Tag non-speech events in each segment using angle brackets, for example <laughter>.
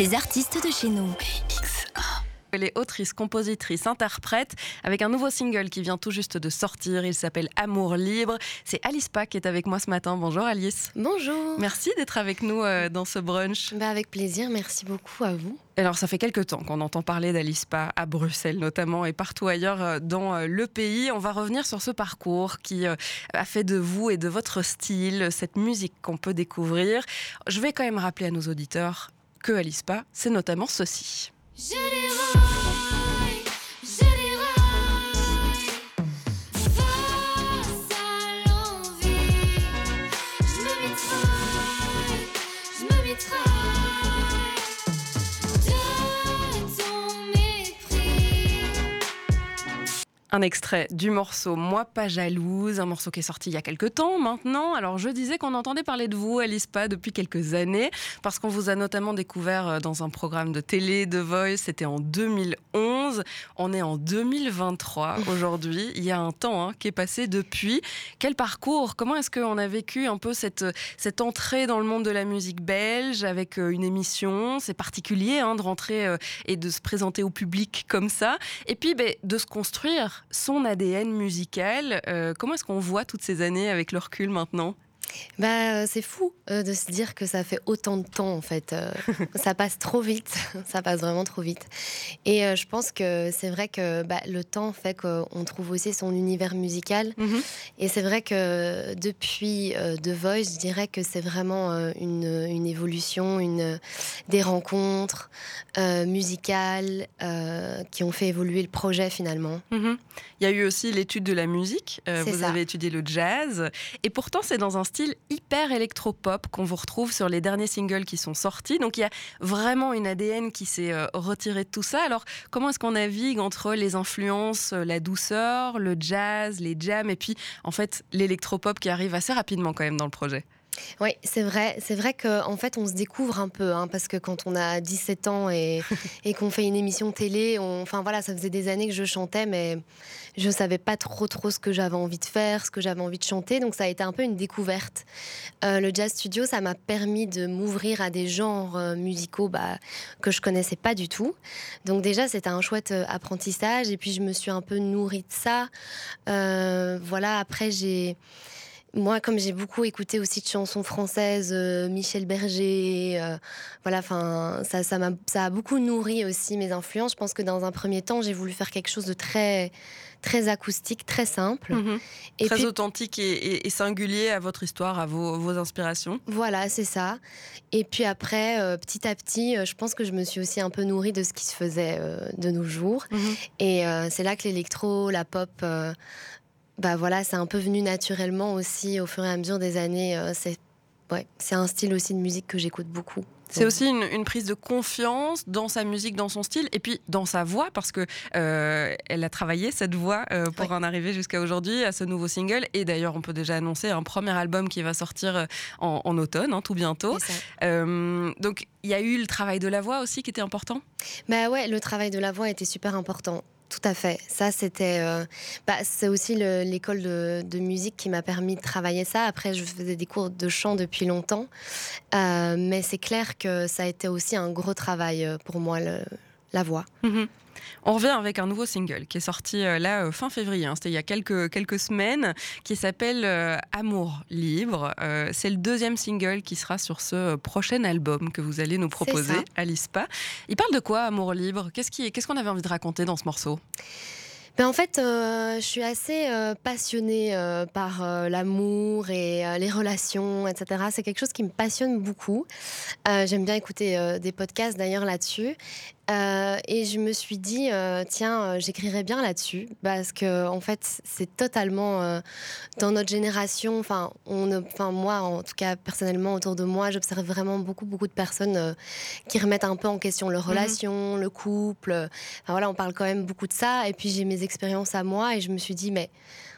Les artistes de chez nous. Elle est autrice, compositrice, interprète, avec un nouveau single qui vient tout juste de sortir. Il s'appelle Amour libre. C'est Alice Pa qui est avec moi ce matin. Bonjour Alice. Bonjour. Merci d'être avec nous euh, dans ce brunch. Bah avec plaisir, merci beaucoup à vous. Alors ça fait quelques temps qu'on entend parler d'Alice Pa à Bruxelles notamment et partout ailleurs euh, dans euh, le pays. On va revenir sur ce parcours qui a fait de vous et de votre style cette musique qu'on peut découvrir. Je vais quand même rappeler à nos auditeurs que Alice Pa, c'est notamment ceci. Un extrait du morceau Moi pas jalouse, un morceau qui est sorti il y a quelques temps maintenant. Alors je disais qu'on entendait parler de vous, Alice Pa, depuis quelques années, parce qu'on vous a notamment découvert euh, dans un programme de télé, de Voice, c'était en 2011. On est en 2023 aujourd'hui. Il y a un temps hein, qui est passé depuis. Quel parcours? Comment est-ce qu'on a vécu un peu cette, cette entrée dans le monde de la musique belge avec euh, une émission? C'est particulier hein, de rentrer euh, et de se présenter au public comme ça. Et puis ben, de se construire son ADN musical. Euh, comment est-ce qu'on voit toutes ces années avec le recul maintenant? Bah, c'est fou euh, de se dire que ça fait autant de temps en fait. Euh, ça passe trop vite, <laughs> ça passe vraiment trop vite. Et je pense que c'est vrai que bah, le temps fait qu'on trouve aussi son univers musical. Mhm. Et c'est vrai que depuis The Voice, je dirais que c'est vraiment une, une, évolution, une, des rencontres musicales qui ont fait évoluer le projet finalement. Mhm. Il y a eu aussi l'étude de la musique. Euh, vous avez étudié le jazz. Et pourtant, c'est dans un style hyper électropop qu'on vous retrouve sur les derniers singles qui sont sortis. Donc il y a vraiment une ADN qui s'est euh, retirée de tout ça. Alors comment est-ce qu'on navigue entre les influences, euh, la douceur, le jazz, les jams et puis en fait l'électropop qui arrive assez rapidement quand même dans le projet? Oui, c'est vrai. C'est vrai qu'en en fait, on se découvre un peu, hein, parce que quand on a 17 ans et, <laughs> et qu'on fait une émission télé, enfin voilà, ça faisait des années que je chantais, mais je savais pas trop trop ce que j'avais envie de faire, ce que j'avais envie de chanter, donc ça a été un peu une découverte. Euh, le jazz studio, ça m'a permis de m'ouvrir à des genres euh, musicaux bah, que je connaissais pas du tout. Donc déjà, c'était un chouette euh, apprentissage, et puis je me suis un peu nourrie de ça. voilà, après j'ai moi, comme j'ai beaucoup écouté aussi de chansons françaises, euh, Michel Berger, euh, voilà, enfin, ça, ça, a, ça a beaucoup nourri aussi mes influences. Je pense que dans un premier temps, j'ai voulu faire quelque chose de très, très acoustique, très simple. Mhm. et très authentique et, singulier à votre histoire, à vos, vos inspirations. Voilà, c'est ça. Et puis après, euh, petit à petit, je pense que je me suis aussi un peu nourrie de ce qui se faisait de nos jours. Mhm. Et c'est là que l'électro, la pop bah voilà, c'est un peu venu naturellement aussi au fur et à mesure des années. Euh, c'est ouais, c'est un style aussi de musique que j'écoute beaucoup. C'est aussi une, prise de confiance dans sa musique, dans son style, et puis dans sa voix, parce que euh, elle a travaillé cette voix euh, pour en arriver jusqu'à aujourd'hui à ce nouveau single. Et d'ailleurs, on peut déjà annoncer un premier album qui va sortir en, automne, hein, tout bientôt. donc, il y a eu le travail de la voix aussi qui était important? Bah ouais, le travail de la voix était super important. Tout à fait. Ça, c'était. Euh, bah, c'est aussi l'école de, musique qui m'a permis de travailler ça. Après, je faisais des cours de chant depuis longtemps. Euh, mais c'est clair que ça a été aussi un gros travail euh, pour moi, la voix. Mhm. On revient avec un nouveau single qui est sorti euh, là euh, fin février, hein. c'était il y a quelques, quelques semaines, qui s'appelle euh, Amour libre. c'est le deuxième single qui sera sur ce prochain album que vous allez nous proposer, Alice Pa. Il parle de quoi, Amour libre? Qu'est-ce qu'on avait envie de raconter dans ce morceau? Ben en fait, je suis assez passionnée par l'amour et les relations, etc. C'est quelque chose qui me passionne beaucoup. J'aime bien écouter des podcasts d'ailleurs là-dessus. Euh, et je me suis dit, euh, tiens, euh, j'écrirais bien là-dessus, parce que en fait, c'est totalement dans notre génération. Enfin, enfin, moi, en tout cas, personnellement, autour de moi, j'observe vraiment beaucoup, beaucoup de personnes qui remettent un peu en question leur mhm. relation, le couple. Enfin, voilà, on parle quand même beaucoup de ça. Et puis j'ai mes expériences à moi, et je me suis dit, mais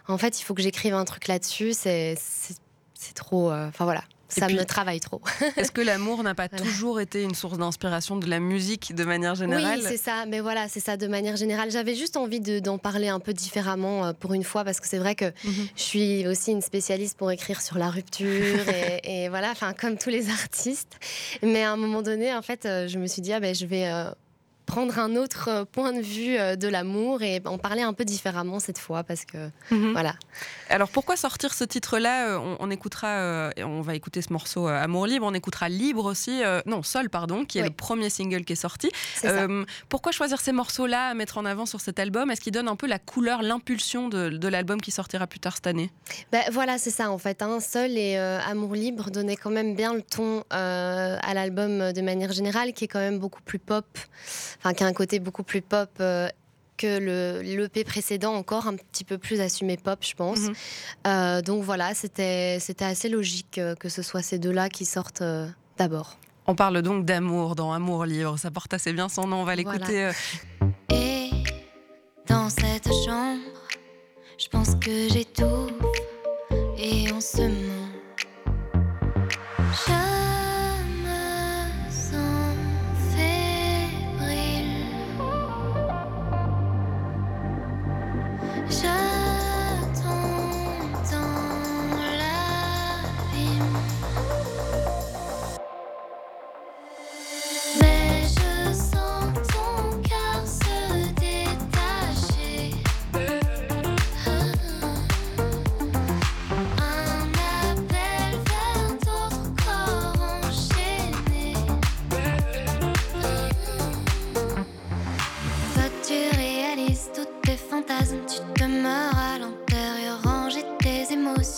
en fait, il faut que j'écrive un truc là-dessus. C'est, c'est trop. Enfin voilà ça me travaille trop. <laughs> Est-ce que l'amour n'a pas toujours été une source d'inspiration de la musique de manière générale? Oui, c'est ça. Mais voilà, c'est ça de manière générale. J'avais juste envie d'en parler un peu différemment euh, pour une fois parce que c'est vrai que mhm. je suis aussi une spécialiste pour écrire sur la rupture et, <laughs> voilà, enfin comme tous les artistes. Mais à un moment donné, en fait, euh, je me suis dit ah ben je vais euh, prendre un autre euh, point de vue euh, de l'amour et en parler un peu différemment cette fois parce que mhm. voilà. Alors pourquoi sortir ce titre-là euh, on, écoutera, on va écouter ce morceau Amour libre, on écoutera Libre aussi, non Sol pardon, qui est le premier single qui est sorti. pourquoi choisir ces morceaux-là à mettre en avant sur cet album? Est-ce qu'il donne un peu la couleur, l'impulsion de, l'album qui sortira plus tard cette année? Ben, Voilà, c'est ça en fait. Hein. Sol et Amour libre donnaient quand même bien le ton à l'album de manière générale, qui est quand même beaucoup plus pop enfin, qui a un côté beaucoup plus pop euh, que le l'EP précédent, encore un petit peu plus assumé pop, je pense. Mhm. Euh, donc voilà, c'était assez logique euh, que ce soit ces deux-là qui sortent d'abord. On parle donc d'amour dans Amour libre, ça porte assez bien son nom, on va l'écouter. Et dans cette chambre, je pense que j'ai tout et on se Sẽ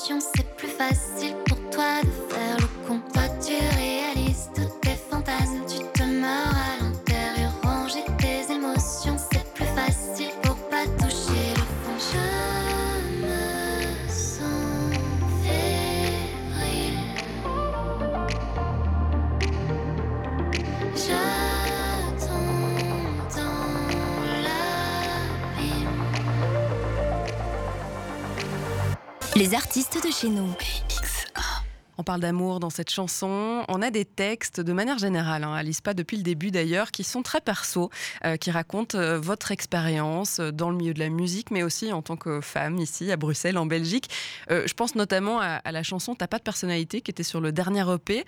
Les chez nous. On parle d'amour dans cette chanson. On a des textes de manière générale, hein, Alice pas depuis le début d'ailleurs, qui sont très perso, euh, qui racontent euh, votre expérience euh, dans le milieu de la musique, mais aussi en tant que femme ici à Bruxelles, en Belgique. je pense notamment à, la chanson T'as pas de personnalité, qui était sur le dernier EP,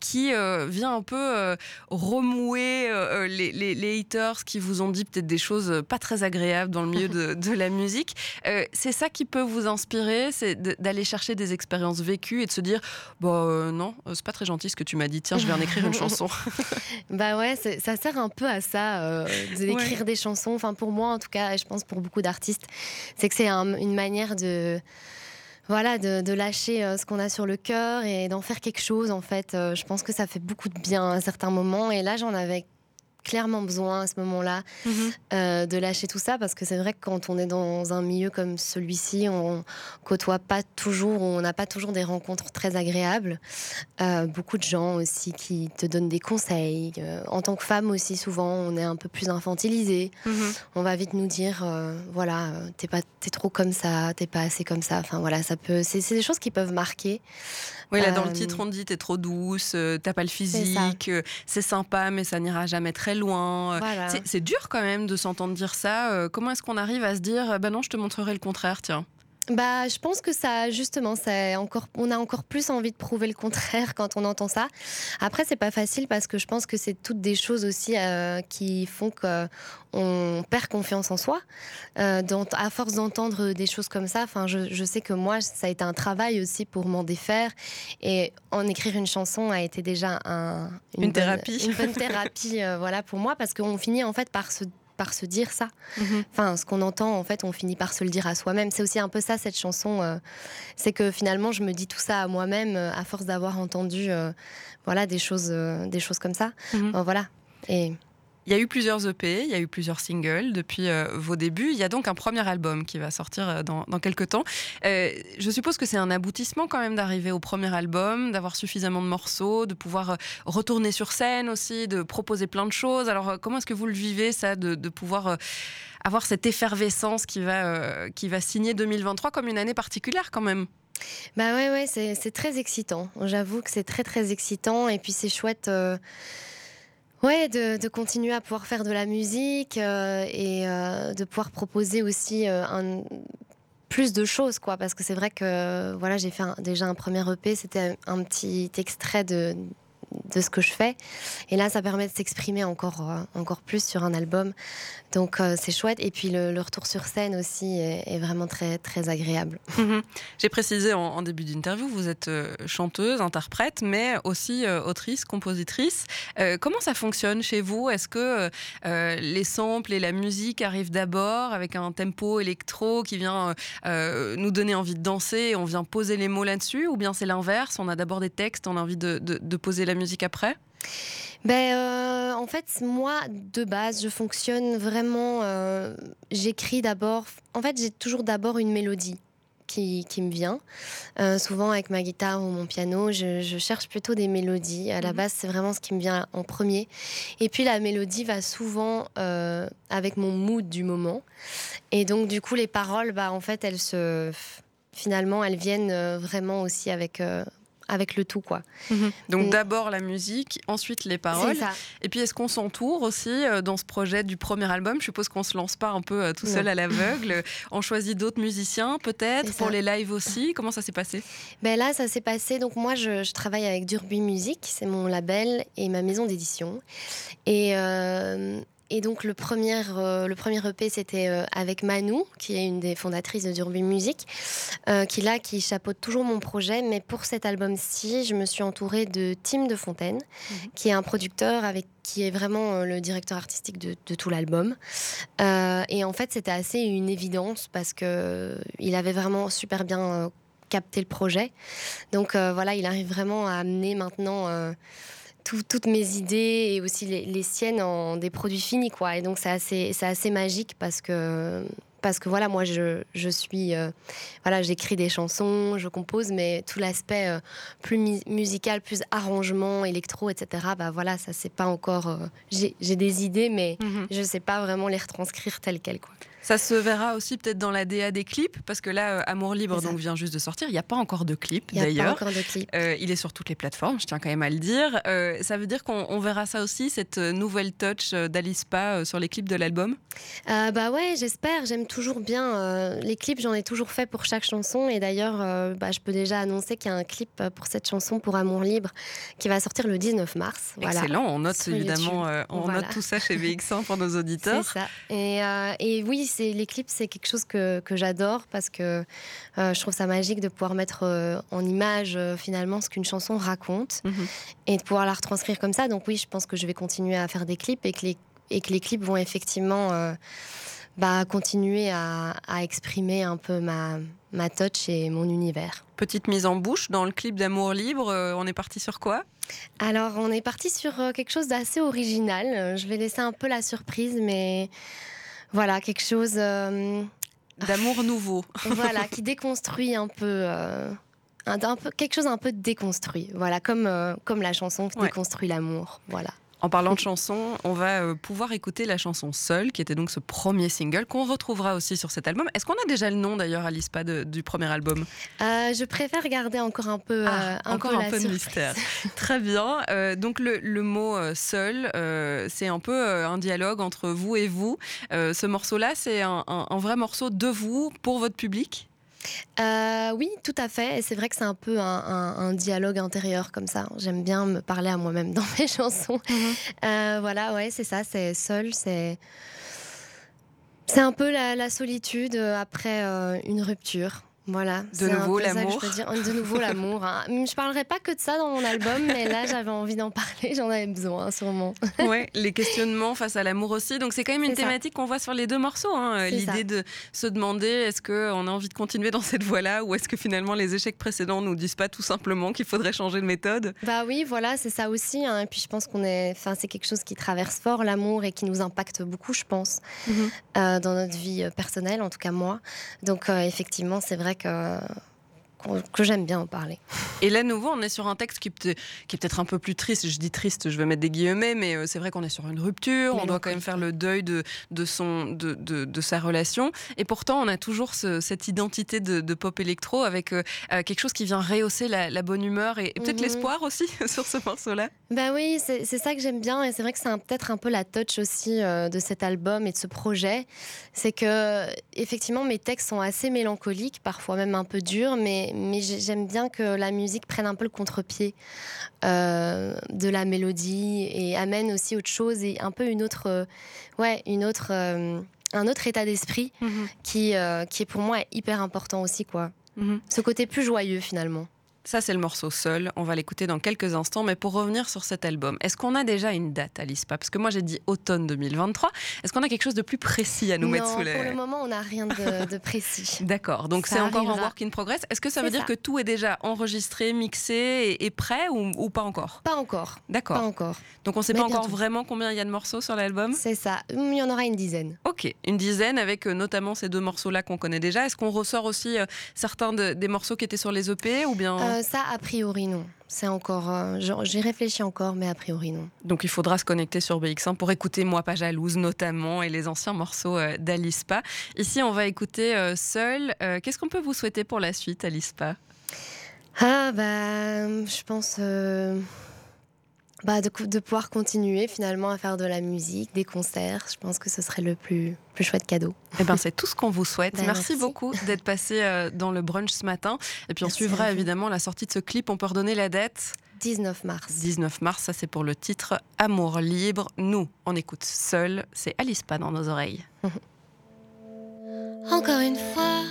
qui vient un peu remouer les, les, haters qui vous ont dit peut-être des choses pas très agréables dans le milieu de, <laughs> de la musique. c'est ça qui peut vous inspirer, c'est d'aller chercher des expériences vécues et de se dire bah euh, non, euh, c'est pas très gentil ce que tu m'as dit, tiens, je vais en écrire une <laughs> chanson. <laughs> bah ouais, ça sert un peu à ça, euh, d'écrire des chansons. Enfin, pour moi en tout cas, et je pense pour beaucoup d'artistes, c'est que c'est une manière de voilà, de, lâcher ce qu'on a sur le cœur et d'en faire quelque chose. En fait, je pense que ça fait beaucoup de bien à certains moments. Et là, j'en avais clairement besoin à ce moment-là mhm. euh, de lâcher tout ça parce que c'est vrai que quand on est dans un milieu comme celui-ci, on côtoie pas toujours, on n'a pas toujours des rencontres très agréables. Euh, beaucoup de gens aussi qui te donnent des conseils. Euh, en tant que femme aussi, souvent, on est un peu plus infantilisé. Mhm. On va vite nous dire, voilà, t'es pas, es trop comme ça, t'es pas assez comme ça. Enfin voilà, ça peut, c'est des choses qui peuvent marquer. Oui, là dans le titre on dit t'es trop douce, t'as pas le physique, c'est sympa mais ça n'ira jamais très loin. C'est dur quand même de s'entendre dire ça. Euh, comment est-ce qu'on arrive à se dire, bah non, je te montrerai le contraire, tiens? Bah, je pense que ça, justement, ça encore, on a encore plus envie de prouver le contraire <laughs> quand on entend ça. Après, c'est pas facile parce que je pense que c'est toutes des choses aussi euh, qui font qu'on perd confiance en soi. Euh, à force d'entendre des choses comme ça, enfin, je, sais que moi, ça a été un travail aussi pour m'en défaire. Et en écrire une chanson a été déjà une, thérapie, une bonne thérapie, euh, voilà, pour moi, parce qu'on finit en fait par se par se dire ça. Mhm. Enfin, ce qu'on entend, en fait, on finit par se le dire à soi-même. C'est aussi un peu ça, cette chanson. Euh, c'est que finalement, je me dis tout ça à moi-même euh, à force d'avoir entendu euh, voilà, des, choses, des choses comme ça. Mhm. voilà. Et il y a eu plusieurs EP, il y a eu plusieurs singles depuis euh, vos débuts. Il y a donc un premier album qui va sortir euh, dans, quelques temps. Euh, je suppose que c'est un aboutissement quand même d'arriver au premier album, d'avoir suffisamment de morceaux, de pouvoir retourner sur scène aussi, de proposer plein de choses. Alors comment est-ce que vous le vivez ça, de, de pouvoir avoir cette effervescence qui va, qui va signer 2023 comme une année particulière quand même? Bah ouais, ouais, c'est très excitant. J'avoue que c'est très très excitant et puis c'est chouette. Euh, ouais, de, continuer à pouvoir faire de la musique euh, et euh, de pouvoir proposer aussi un, plus de choses, quoi. Parce que c'est vrai que voilà, j'ai fait déjà un premier EP, c'était un, petit extrait de, de ce que je fais. Et là, ça permet de s'exprimer encore, euh, encore plus sur un album. Donc, euh, c'est chouette. Et puis, le, retour sur scène aussi est, vraiment très, très agréable. Mhm. J'ai précisé en, début d'interview, vous êtes euh, chanteuse, interprète, mais aussi autrice, compositrice. comment ça fonctionne chez vous? Est-ce que les samples et la musique arrivent d'abord avec un tempo électro qui vient nous donner envie de danser et on vient poser les mots là-dessus? Ou bien c'est l'inverse? On a d'abord des textes, on a envie de, de poser la musique musique après? Ben, euh, en fait, moi, de base, je fonctionne vraiment. Euh, j'écris d'abord. En fait, j'ai toujours d'abord une mélodie qui, qui me vient. Euh, souvent, avec ma guitare ou mon piano, je, cherche plutôt des mélodies. À la mhm. base, c'est vraiment ce qui me vient en premier. Et puis, la mélodie va souvent avec mon mood du moment. Et donc, du coup, les paroles, bah, en fait, elles se. Finalement, elles viennent vraiment aussi avec avec le tout quoi. Mhm. Donc d'abord la musique, ensuite les paroles. Et puis est-ce qu'on s'entoure aussi euh, dans ce projet du premier album? Je suppose qu'on se lance pas un peu euh, tout seul à <laughs> l'aveugle. on choisit d'autres musiciens peut-être pour les lives aussi. Comment ça s'est passé? Ben là ça s'est passé. Donc moi je, travaille avec Durby Music, c'est mon label et ma maison d'édition. Et, euh, et donc le premier, euh, le premier EP, c'était euh, avec Manou, qui est une des fondatrices de Durby Music, euh, qui là, qui chapeaute toujours mon projet. Mais pour cet album-ci, je me suis entourée de Tim de Fontaine, mhm. qui est un producteur avec qui est vraiment le directeur artistique de, tout l'album. et en fait, c'était assez une évidence parce que il avait vraiment super bien capté le projet. Donc voilà, il arrive vraiment à amener maintenant toutes mes idées et aussi les, siennes en des produits finis quoi et donc c'est assez c'est assez magique parce que parce que voilà moi je, je suis euh, voilà j'écris des chansons je compose mais tout l'aspect euh, plus musical plus arrangement électro etc bah voilà ça c'est pas encore euh, j'ai des idées mais mhm. je sais pas vraiment les retranscrire telles quelles quoi ça se verra aussi peut-être dans la DA des clips, parce que là, euh, Amour Libre donc, vient juste de sortir. Il n'y a pas encore de clip d'ailleurs. Euh, il est sur toutes les plateformes, je tiens quand même à le dire. Euh, ça veut dire qu'on verra ça aussi, cette nouvelle touch d'Alispa sur les clips de l'album? Bah ouais, j'espère. J'aime toujours bien. les clips, j'en ai toujours fait pour chaque chanson. Et d'ailleurs, bah, je peux déjà annoncer qu'il y a un clip pour cette chanson pour Amour Libre qui va sortir le 19 mars. Excellent, on note évidemment, on note tout ça chez VX1 pour nos <laughs> auditeurs. C'est ça. Et, et oui, les clips, c'est quelque chose que, j'adore parce que euh, je trouve ça magique de pouvoir mettre euh, en image euh, finalement ce qu'une chanson raconte mhm. et de pouvoir la retranscrire comme ça. Donc oui, je pense que je vais continuer à faire des clips et que les, et que les clips vont effectivement bah, continuer à, exprimer un peu ma, ma touch et mon univers. Petite mise en bouche dans le clip d'Amour libre, on est parti sur quoi? Alors, on est parti sur quelque chose d'assez original. Je vais laisser un peu la surprise, mais voilà, quelque chose. Euh, D'amour nouveau. <laughs> voilà, qui déconstruit un peu. Euh, un, peu, quelque chose un peu déconstruit, voilà, comme, euh, comme la chanson qui déconstruit l'amour, voilà. En parlant de chansons, on va euh, pouvoir écouter la chanson Seul, qui était donc ce premier single qu'on retrouvera aussi sur cet album. Est-ce qu'on a déjà le nom d'ailleurs, Alice, pas du premier album? Euh, Je préfère garder encore un peu, ah, euh, encore un peu de mystère. <laughs> Très bien. donc le, mot Seul, c'est un peu un dialogue entre vous et vous. ce morceau-là, c'est un vrai morceau de vous pour votre public? Euh, oui, tout à fait. Et c'est vrai que c'est un peu un, dialogue intérieur comme ça. J'aime bien me parler à moi-même dans mes <laughs> chansons. Mhm. Euh, voilà, ouais, c'est ça. C'est seul, c'est c'est un peu la, solitude après euh, une rupture. Voilà. De nouveau l'amour. De nouveau l'amour. Hein. <laughs> Je parlerai pas que de ça dans mon album, mais là j'avais envie d'en parler, j'en avais besoin sûrement. <laughs> Ouais, les questionnements face à l'amour aussi. Donc c'est quand même une thématique qu'on voit sur les deux morceaux. Hein. L'idée de se demander est-ce qu'on a envie de continuer dans cette voie-là ou est-ce que finalement les échecs précédents nous disent pas tout simplement qu'il faudrait changer de méthode? Bah oui, voilà, c'est ça aussi. Hein. Et puis je pense qu'on est, enfin c'est quelque chose qui traverse fort l'amour et qui nous impacte beaucoup, je pense, mhm. euh, dans notre vie euh, personnelle, en tout cas moi. Donc euh, effectivement, c'est vrai que j'aime bien en parler. Et là, nouveau, on est sur un texte qui, qui est peut-être un peu plus triste. Je dis triste, je vais mettre des guillemets, mais euh, c'est vrai qu'on est sur une rupture. on doit quand même faire le deuil de, de, son, de, de, sa relation. Et pourtant, on a toujours cette identité de, pop électro avec euh, euh, quelque chose qui vient rehausser la, bonne humeur et, peut-être mhm. l'espoir aussi <laughs> sur ce morceau-là. Bah oui, c'est ça que j'aime bien. Et c'est vrai que c'est peut-être un peu la touch aussi de cet album et de ce projet. C'est que, effectivement, mes textes sont assez mélancoliques, parfois même un peu durs, mais mais j'aime bien que la musique prenne un peu le contre-pied euh, de la mélodie et amène aussi autre chose et un peu une autre, euh, ouais, une autre, euh, un autre état d'esprit mhm. qui, qui est pour moi hyper important aussi, quoi. Mhm. Ce côté plus joyeux finalement. Ça, c'est le morceau seul. On va l'écouter dans quelques instants. Mais pour revenir sur cet album, est-ce qu'on a déjà une date, Alice Parce que moi, j'ai dit automne 2023. Est-ce qu'on a quelque chose de plus précis à nous mettre sous les. Pour le moment, on n'a rien de, précis. <laughs> D'accord. Donc, c'est encore un work in progress. Est-ce que ça veut dire que tout est déjà enregistré, mixé et, prêt ou, pas encore? Pas encore. D'accord. Pas encore. Donc, on ne sait pas encore vraiment combien il y a de morceaux sur l'album? C'est ça. Il y en aura une dizaine. Ok. Une dizaine avec euh, notamment ces deux morceaux-là qu'on connaît déjà. Est-ce qu'on ressort aussi euh, certains des morceaux qui étaient sur les EP ou bien euh, Ça, a priori non. C'est encore. Euh, J'y réfléchis encore, mais a priori non. Donc il faudra se connecter sur BX1 pour écouter Moi pas jalouse notamment et les anciens morceaux euh, d'Alispa. Ici, on va écouter euh, Seul. Qu'est-ce qu'on peut vous souhaiter pour la suite, Alispa? Ah bah, je pense bah, de, pouvoir continuer finalement à faire de la musique, des concerts. Je pense que ce serait le plus, plus chouette cadeau. Eh ben, c'est tout ce qu'on vous souhaite. <laughs> Ben, merci, beaucoup d'être passé euh, dans le brunch ce matin. Et puis on suivra évidemment la sortie de ce clip. On peut redonner la date? 19 mars. 19 mars, ça c'est pour le titre Amour libre. Nous, on écoute seul. C'est Alice pas dans nos oreilles. <laughs> encore une fois,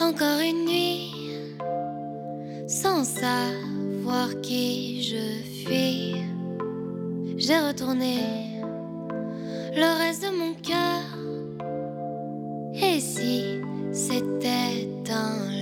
encore une nuit, sans ça voir qui je suis. J'ai retourné le reste de mon cœur. Et si c'était un